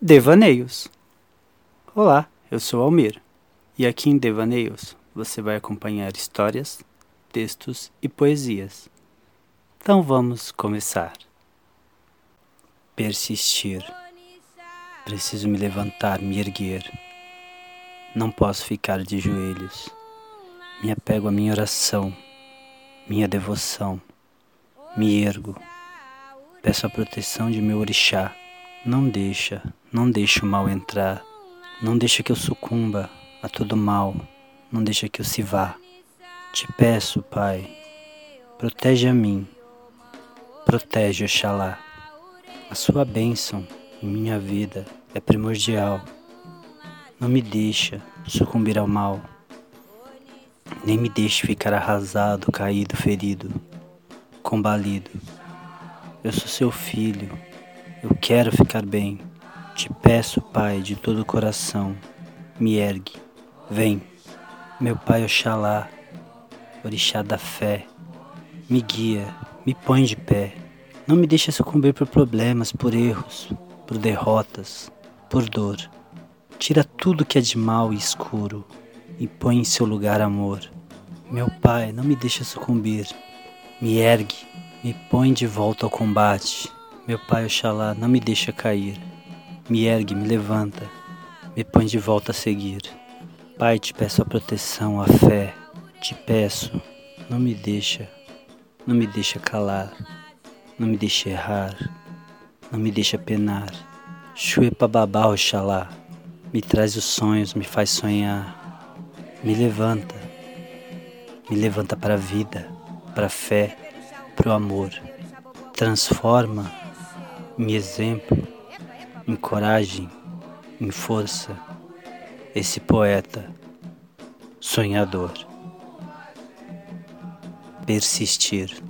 Devaneios. Olá, eu sou Almir e aqui em Devaneios você vai acompanhar histórias, textos e poesias. Então vamos começar. Persistir. Preciso me levantar, me erguer. Não posso ficar de joelhos. Me apego à minha oração, minha devoção. Me ergo. Peço a proteção de meu orixá não deixa, não deixa o mal entrar. Não deixa que eu sucumba a todo mal. Não deixa que eu se vá. Te peço, Pai, protege a mim. Protege Oxalá. A sua bênção em minha vida é primordial. Não me deixa sucumbir ao mal. Nem me deixe ficar arrasado, caído, ferido, combalido. Eu sou seu filho eu quero ficar bem. Te peço, Pai, de todo o coração, me ergue. Vem, meu Pai Oxalá, Orixá da fé, me guia, me põe de pé. Não me deixe sucumbir por problemas, por erros, por derrotas, por dor. Tira tudo que é de mal e escuro e põe em seu lugar amor. Meu Pai, não me deixe sucumbir. Me ergue, me põe de volta ao combate. Meu Pai Oxalá, não me deixa cair. Me ergue, me levanta, me põe de volta a seguir. Pai, te peço a proteção, a fé. Te peço, não me deixa, não me deixa calar, não me deixa errar, não me deixa penar. Chuepa babá, Oxalá, me traz os sonhos, me faz sonhar. Me levanta, me levanta para a vida, para a fé, para o amor. Transforma em exemplo, em coragem, em força, esse poeta sonhador. Persistir.